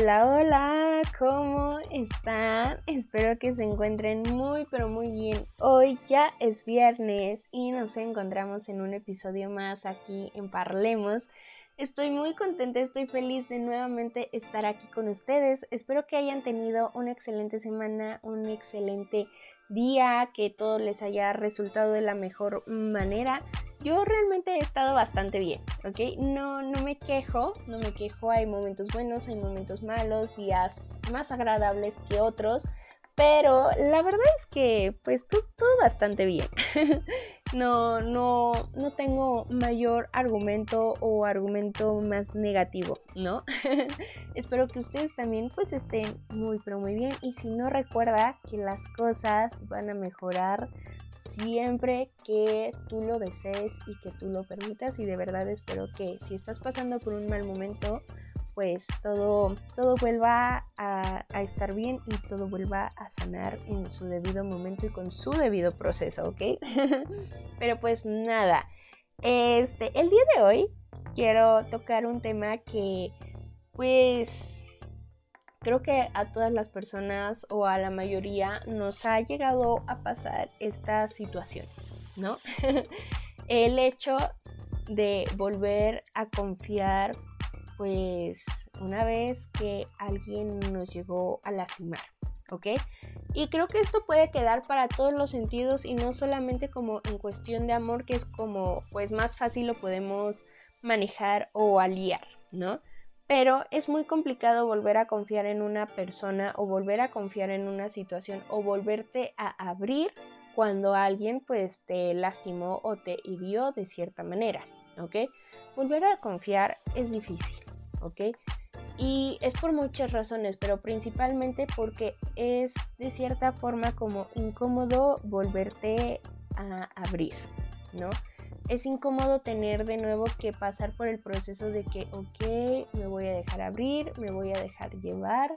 Hola, hola, ¿cómo están? Espero que se encuentren muy, pero muy bien. Hoy ya es viernes y nos encontramos en un episodio más aquí en Parlemos. Estoy muy contenta, estoy feliz de nuevamente estar aquí con ustedes. Espero que hayan tenido una excelente semana, un excelente día, que todo les haya resultado de la mejor manera yo realmente he estado bastante bien, ¿ok? No, no me quejo, no me quejo, hay momentos buenos, hay momentos malos, días más agradables que otros, pero la verdad es que pues todo, bastante bien. no, no, no tengo mayor argumento o argumento más negativo, ¿no? Espero que ustedes también pues estén muy pero muy bien y si no recuerda que las cosas van a mejorar siempre que tú lo desees y que tú lo permitas y de verdad espero que si estás pasando por un mal momento pues todo, todo vuelva a, estar bien y todo vuelva a sanar en su debido momento y con su debido proceso, ¿ok? Pero pues nada, este, el día de hoy quiero tocar un tema que pues creo que a todas las personas o a la mayoría nos ha llegado a pasar estas situaciones, ¿no? El hecho de volver a confiar, pues una vez que alguien nos llegó a lastimar, ¿ok? Y creo que esto puede quedar para todos los sentidos y no solamente como en cuestión de amor, que es como pues más fácil lo podemos manejar o aliar, ¿no? Pero es muy complicado volver a confiar en una persona o volver a confiar en una situación o volverte a abrir cuando alguien pues te lastimó o te hirió de cierta manera, ¿ok? Volver a confiar es difícil, ¿ok? Y es por muchas razones, pero principalmente porque es de cierta forma como incómodo volverte a abrir, ¿no? Es incómodo tener de nuevo que pasar por el proceso de que, ok, me voy a dejar abrir, me voy a dejar llevar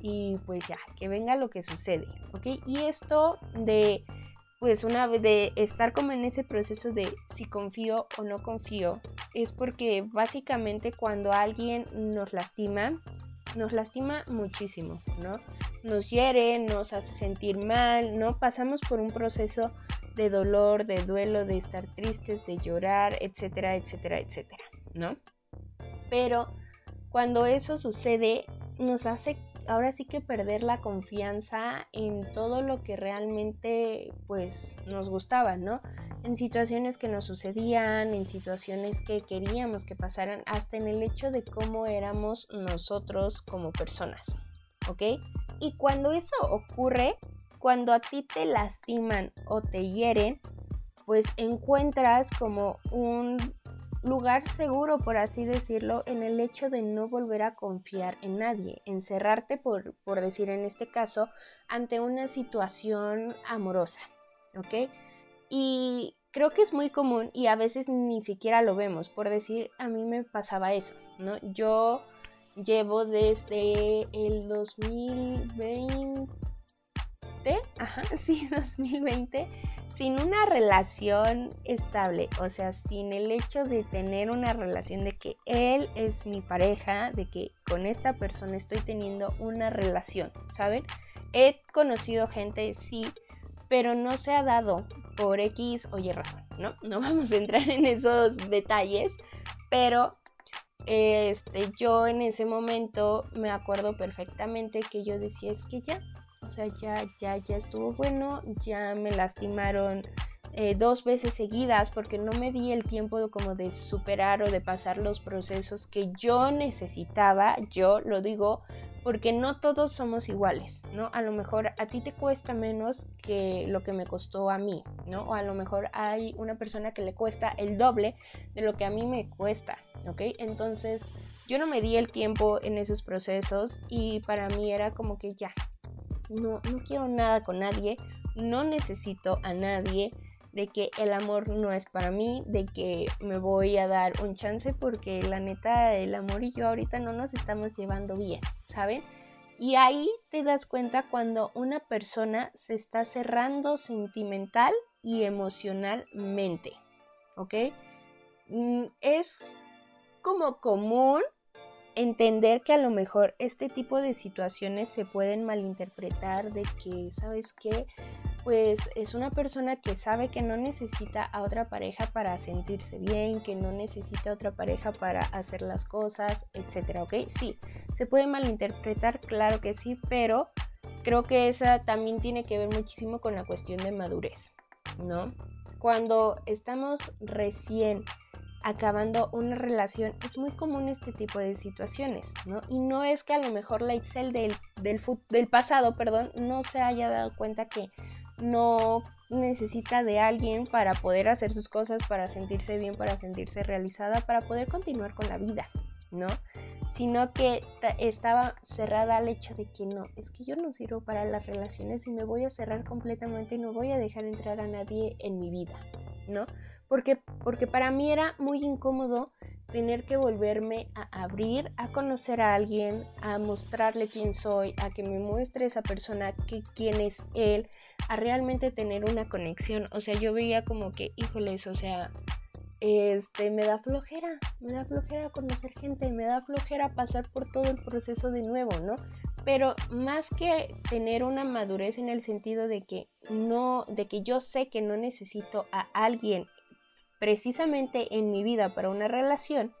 y pues ya, que venga lo que sucede, ok. Y esto de, pues una vez de estar como en ese proceso de si confío o no confío, es porque básicamente cuando alguien nos lastima, nos lastima muchísimo, ¿no? Nos hiere, nos hace sentir mal, ¿no? Pasamos por un proceso de dolor, de duelo, de estar tristes, de llorar, etcétera, etcétera, etcétera, ¿no? Pero cuando eso sucede, nos hace ahora sí que perder la confianza en todo lo que realmente pues nos gustaba, ¿no? En situaciones que nos sucedían, en situaciones que queríamos que pasaran, hasta en el hecho de cómo éramos nosotros como personas, ¿ok? Y cuando eso ocurre, cuando a ti te lastiman o te hieren, pues encuentras como un lugar seguro, por así decirlo, en el hecho de no volver a confiar en nadie, encerrarte, por, por decir en este caso, ante una situación amorosa, ¿ok? Y creo que es muy común y a veces ni siquiera lo vemos, por decir, a mí me pasaba eso, ¿no? Yo llevo desde el 2020 ajá, sí, 2020, sin una relación estable, o sea, sin el hecho de tener una relación de que él es mi pareja, de que con esta persona estoy teniendo una relación, ¿saben? He conocido gente, sí, pero no se ha dado por X o Y razón, ¿no? No vamos a entrar en esos detalles, pero este, yo en ese momento me acuerdo perfectamente que yo decía, es que ya, sea, ya, ya, ya estuvo bueno, ya me lastimaron eh, dos veces seguidas porque no me di el tiempo como de superar o de pasar los procesos que yo necesitaba, yo lo digo porque no todos somos iguales, ¿no? A lo mejor a ti te cuesta menos que lo que me costó a mí, ¿no? O a lo mejor hay una persona que le cuesta el doble de lo que a mí me cuesta, ¿ok? Entonces yo no me di el tiempo en esos procesos y para mí era como que ya, no, no quiero nada con nadie, no necesito a nadie, de que el amor no es para mí, de que me voy a dar un chance porque la neta el amor y yo ahorita no nos estamos llevando bien, ¿saben? Y ahí te das cuenta cuando una persona se está cerrando sentimental y emocionalmente, ¿ok? Mm, es como común entender que a lo mejor este tipo de situaciones se pueden malinterpretar de que, ¿sabes qué? Pues es una persona que sabe que no necesita a otra pareja para sentirse bien, que no necesita a otra pareja para hacer las cosas, etcétera, ¿ok? Sí, se puede malinterpretar, claro que sí, pero creo que esa también tiene que ver muchísimo con la cuestión de madurez, ¿no? Cuando estamos recién acabando una relación, es muy común este tipo de situaciones, ¿no? Y no es que a lo mejor la Excel del, del, del pasado, perdón, no se haya dado cuenta que no necesita de alguien para poder hacer sus cosas, para sentirse bien, para sentirse realizada, para poder continuar con la vida, ¿no? Sino que estaba cerrada al hecho de que no, es que yo no sirvo para las relaciones y me voy a cerrar completamente y no voy a dejar entrar a nadie en mi vida, ¿no? Porque, porque para mí era muy incómodo tener que volverme a abrir, a conocer a alguien, a mostrarle quién soy, a que me muestre esa persona que, quién es él, a realmente tener una conexión. O sea, yo veía como que, híjoles, o sea, este, me da flojera, me da flojera conocer gente, me da flojera pasar por todo el proceso de nuevo, ¿no? Pero más que tener una madurez en el sentido de que no, de que yo sé que no necesito a alguien precisamente en mi vida para una relación,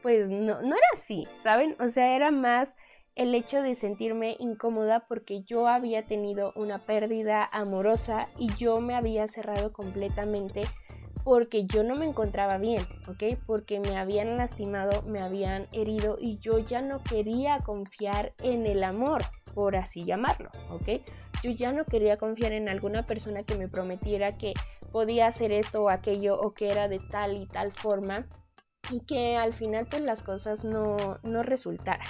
pues no, no era así, ¿saben? O sea, era más el hecho de sentirme incómoda porque yo había tenido una pérdida amorosa y yo me había cerrado completamente porque yo no me encontraba bien, ¿ok? Porque me habían lastimado, me habían herido y yo ya no quería confiar en el amor, por así llamarlo, ¿ok? Yo ya no quería confiar en alguna persona que me prometiera que podía hacer esto o aquello o que era de tal y tal forma y que al final pues las cosas no, no resultaran,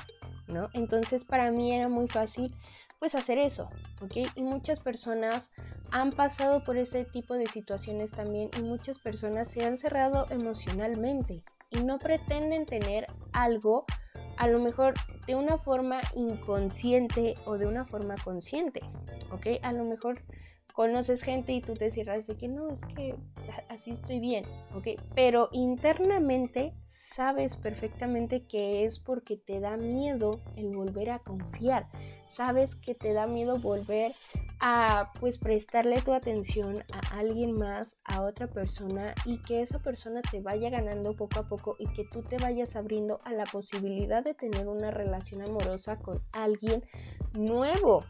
¿no? Entonces para mí era muy fácil pues hacer eso, ¿ok? Y muchas personas han pasado por ese tipo de situaciones también y muchas personas se han cerrado emocionalmente y no pretenden tener algo a lo mejor de una forma inconsciente o de una forma consciente, ¿ok? A lo mejor conoces gente y tú te cierras de que no, es que así estoy bien, ¿ok? Pero internamente sabes perfectamente que es porque te da miedo el volver a confiar, sabes que te da miedo volver a pues prestarle tu atención a alguien más, a otra persona y que esa persona te vaya ganando poco a poco y que tú te vayas abriendo a la posibilidad de tener una relación amorosa con alguien nuevo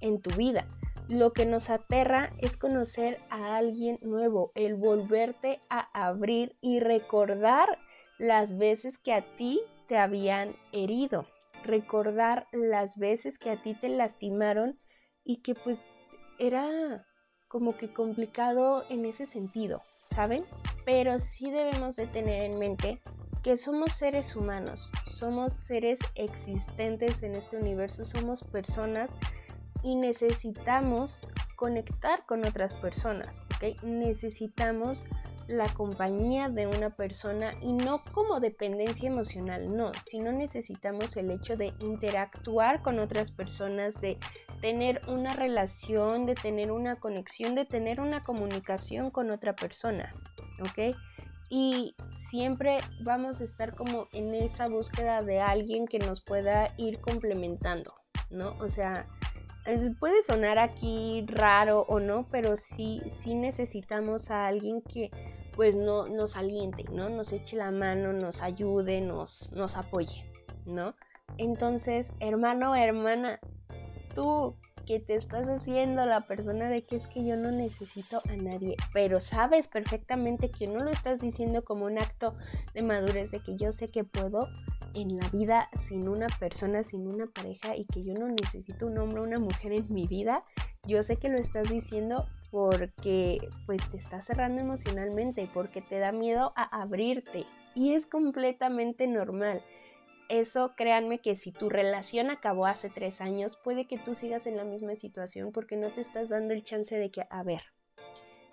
en tu vida. Lo que nos aterra es conocer a alguien nuevo, el volverte a abrir y recordar las veces que a ti te habían herido, recordar las veces que a ti te lastimaron y que pues era como que complicado en ese sentido, ¿saben? Pero sí debemos de tener en mente que somos seres humanos, somos seres existentes en este universo, somos personas y necesitamos conectar con otras personas, ¿ok? Necesitamos la compañía de una persona y no como dependencia emocional, no, sino necesitamos el hecho de interactuar con otras personas, de tener una relación, de tener una conexión, de tener una comunicación con otra persona, ¿ok? Y siempre vamos a estar como en esa búsqueda de alguien que nos pueda ir complementando, ¿no? O sea, puede sonar aquí raro o no, pero sí, sí necesitamos a alguien que pues no, nos aliente, ¿no? Nos eche la mano, nos ayude, nos, nos apoye, ¿no? Entonces, hermano, hermana, tú que te estás haciendo la persona de que es que yo no necesito a nadie, pero sabes perfectamente que no lo estás diciendo como un acto de madurez de que yo sé que puedo, en la vida sin una persona, sin una pareja y que yo no necesito un hombre una mujer en mi vida, yo sé que lo estás diciendo porque pues te estás cerrando emocionalmente, porque te da miedo a abrirte y es completamente normal. Eso créanme que si tu relación acabó hace tres años, puede que tú sigas en la misma situación porque no te estás dando el chance de que, a ver,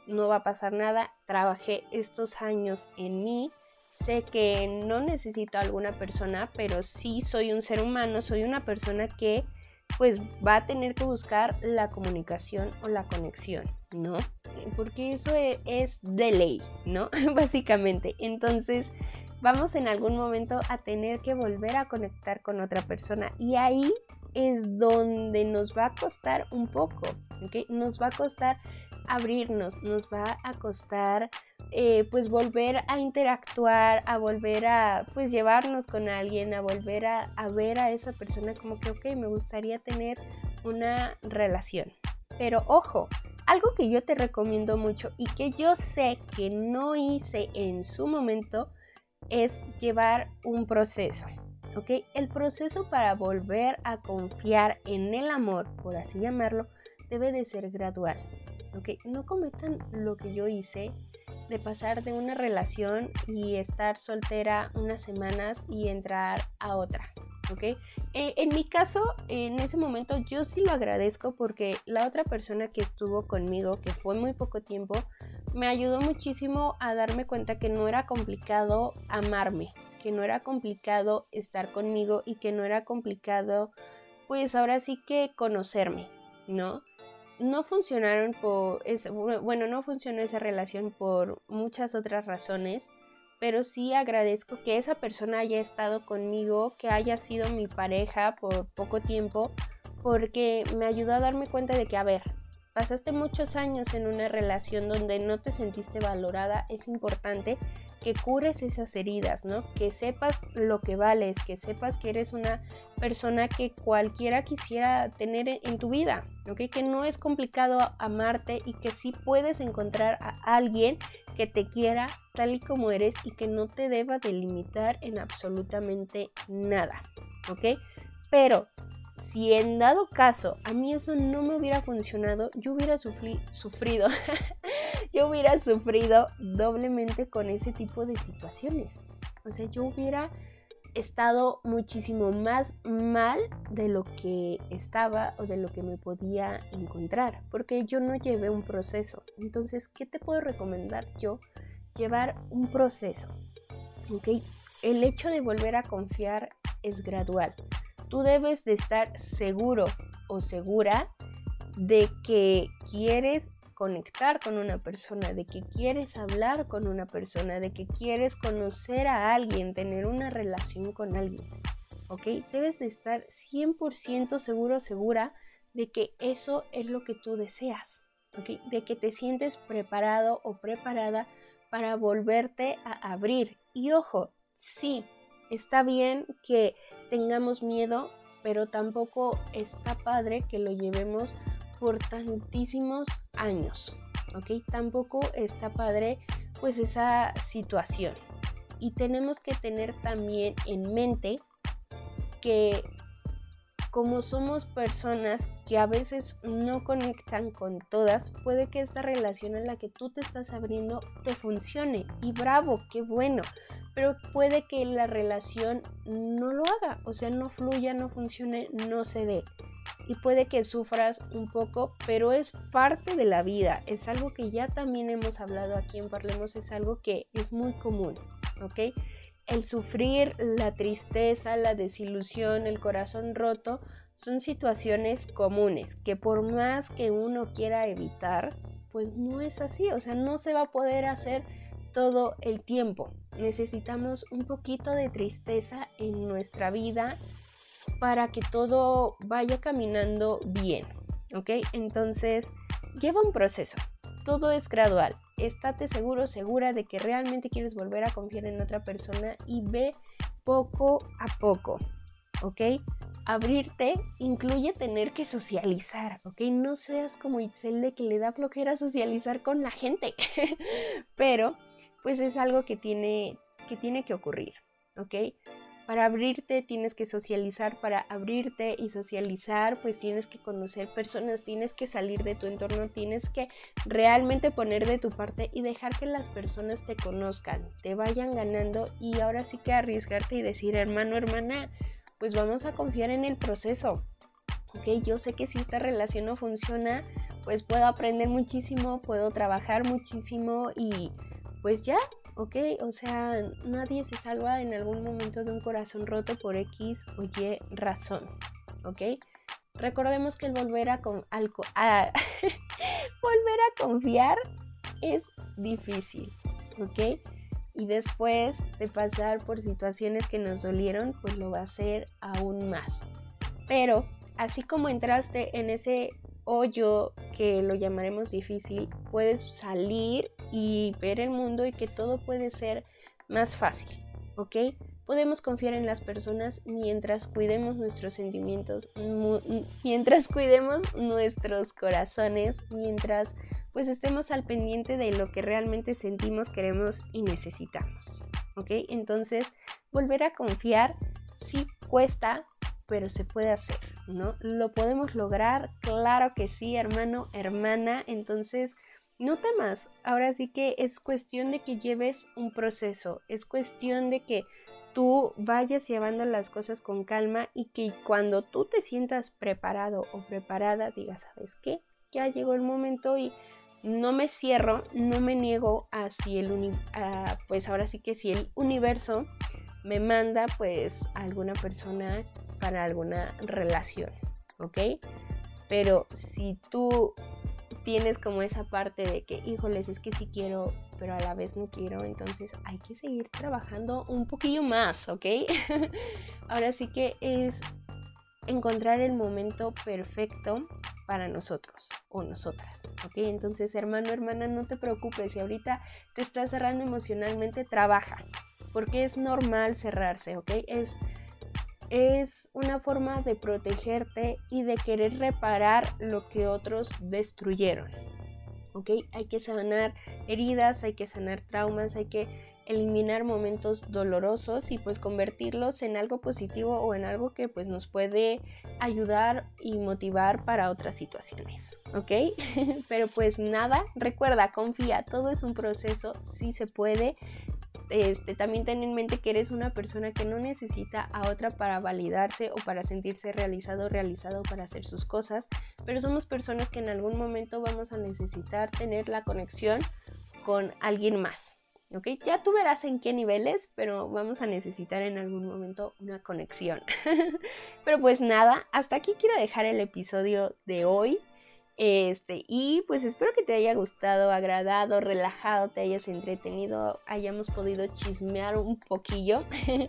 no va a pasar nada, trabajé estos años en mí, sé que no necesito a alguna persona, pero sí soy un ser humano, soy una persona que pues va a tener que buscar la comunicación o la conexión, ¿no? Porque eso e-, es de ley, ¿no? Básicamente. Entonces, vamos en algún momento a tener que volver a conectar con otra persona y ahí es donde nos va a costar un poco, ¿ok? Nos va a costar abrirnos, nos va a costar eh, pues volver a interactuar, a volver a pues llevarnos con alguien, a volver a, a ver a esa persona como que, ok, me gustaría tener una relación. Pero ojo, algo que yo te recomiendo mucho y que yo sé que no hice en su momento es llevar un proceso. ¿ok? El proceso para volver a confiar en el amor, por así llamarlo, debe de ser gradual. ¿ok? No cometan lo que yo hice de pasar de una relación y estar soltera unas semanas y entrar a otra. ¿ok? Eh, en mi caso, en ese momento yo sí lo agradezco porque la otra persona que estuvo conmigo, que fue muy poco tiempo, me ayudó muchísimo a darme cuenta que no era complicado amarme, que no era complicado estar conmigo y que no era complicado, pues ahora sí que conocerme, ¿no? No funcionaron por, bueno, no funcionó esa relación por muchas otras razones, pero sí agradezco que esa persona haya estado conmigo, que haya sido mi pareja por poco tiempo, porque me ayudó a darme cuenta de que, a ver, pasaste muchos años en una relación donde no te sentiste valorada, es importante que cures esas heridas, ¿no? Que sepas lo que vales, que sepas que eres una persona que cualquiera quisiera tener en tu vida, ¿ok? Que no es complicado amarte y que sí puedes encontrar a alguien que te quiera tal y como eres y que no te deba delimitar en absolutamente nada, ¿ok? Pero si en dado caso a mí eso no me hubiera funcionado, yo hubiera sufrido, yo hubiera sufrido doblemente con ese tipo de situaciones. O sea, yo hubiera estado muchísimo más mal de lo que estaba o de lo que me podía encontrar, porque yo no llevé un proceso. Entonces, ¿qué te puedo recomendar yo? Llevar un proceso. ¿Ok? El hecho de volver a confiar es gradual tú debes de estar seguro o segura de que quieres conectar con una persona, de que quieres hablar con una persona, de que quieres conocer a alguien, tener una relación con alguien. ¿Ok? Debes de estar 100% seguro segura de que eso es lo que tú deseas. ¿Ok? De que te sientes preparado o preparada para volverte a abrir. Y ojo, sí, está bien que tengamos miedo, pero tampoco está padre que lo llevemos por tantísimos años, ¿ok? Tampoco está padre pues esa situación. Y tenemos que tener también en mente que como somos personas que a veces no conectan con todas, puede que esta relación en la que tú te estás abriendo te funcione. Y bravo, qué bueno pero puede que la relación no lo haga, o sea, no fluya, no funcione, no se dé. Y puede que sufras un poco, pero es parte de la vida, es algo que ya también hemos hablado aquí en Parlemos, es algo que es muy común, ¿ok? El sufrir, la tristeza, la desilusión, el corazón roto, son situaciones comunes que por más que uno quiera evitar, pues no es así, o sea, no se va a poder hacer todo el tiempo. Necesitamos un poquito de tristeza en nuestra vida para que todo vaya caminando bien. ¿Ok? Entonces, lleva un proceso. Todo es gradual. Estate seguro, segura de que realmente quieres volver a confiar en otra persona y ve poco a poco. ¿Ok? Abrirte incluye tener que socializar, ¿ok? No seas como Itzel de que le da flojera socializar con la gente, pero pues es algo que tiene que, tiene que ocurrir, ¿ok? Para abrirte tienes que socializar, para abrirte y socializar pues tienes que conocer personas, tienes que salir de tu entorno, tienes que realmente poner de tu parte y dejar que las personas te conozcan, te vayan ganando y ahora sí que arriesgarte y decir hermano, hermana, pues vamos a confiar en el proceso. Ok, yo sé que si esta relación no funciona, pues puedo aprender muchísimo, puedo trabajar muchísimo y pues ya, ¿ok? O sea, nadie se salva en algún momento de un corazón roto por X o Y razón, ¿ok? Recordemos que el volver a, volver a confiar es difícil, ¿ok? y después de pasar por situaciones que nos dolieron, pues lo va a hacer aún más. Pero así como entraste en ese hoyo que lo llamaremos difícil, puedes salir y ver el mundo y que todo puede ser más fácil, ¿ok? Podemos confiar en las personas mientras cuidemos nuestros sentimientos, mientras cuidemos nuestros corazones, mientras pues estemos al pendiente de lo que realmente sentimos, queremos y necesitamos, ¿ok? Entonces, volver a confiar sí cuesta, pero se puede hacer, ¿no? Lo podemos lograr, claro que sí, hermano, hermana, entonces no temas, ahora sí que es cuestión de que lleves un proceso, es cuestión de que tú vayas llevando las cosas con calma y que cuando tú te sientas preparado o preparada digas, ¿sabes qué? Ya llegó el momento y no me cierro, no me niego a si el pues ahora sí que si el universo me manda pues a alguna persona para alguna relación, ¿ok? Pero si tú tienes como esa parte de que, híjoles, es que sí quiero, pero a la vez no quiero, entonces hay que seguir trabajando un poquillo más, ¿ok? Ahora sí que es encontrar el momento perfecto para nosotros o nosotras, ¿ok? Entonces, hermano, hermana, no te preocupes, si ahorita te estás cerrando emocionalmente, trabaja, porque es normal cerrarse, ¿ok? Es, es una forma de protegerte y de querer reparar lo que otros destruyeron, ¿ok? Hay que sanar heridas, hay que sanar traumas, hay que eliminar momentos dolorosos y pues convertirlos en algo positivo o en algo que pues nos puede ayudar y motivar para otras situaciones, ¿ok? Pero pues nada, recuerda, confía, todo es un proceso, sí se puede, este, también ten en mente que eres una persona que no necesita a otra para validarse o para sentirse realizado realizado para hacer sus cosas, pero somos personas que en algún momento vamos a necesitar tener la conexión con alguien más. ¿ok? Ya tú verás en qué niveles, pero vamos a necesitar en algún momento una conexión. pero pues nada, hasta aquí quiero dejar el episodio de hoy. Este, y pues espero que te haya gustado, agradado, relajado, te hayas entretenido, hayamos podido chismear un poquillo.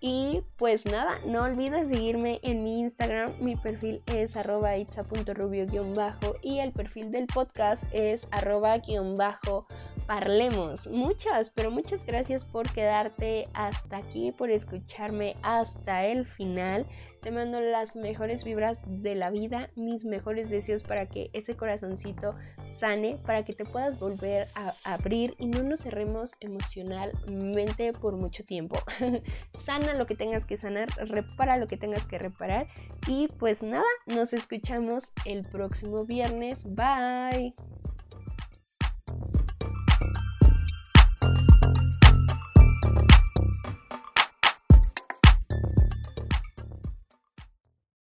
y pues nada, no olvides seguirme en mi Instagram, mi perfil es arroba itza.rubio-bajo y el perfil del podcast es arroba-bajo parlemos. Muchas, pero muchas gracias por quedarte hasta aquí, por escucharme hasta el final. Te mando las mejores vibras de la vida, mis mejores deseos para que ese corazoncito sane, para que te puedas volver a abrir y no nos cerremos emocionalmente por mucho tiempo. Sana lo que tengas que sanar, repara lo que tengas que reparar y pues nada, nos escuchamos el próximo viernes. Bye.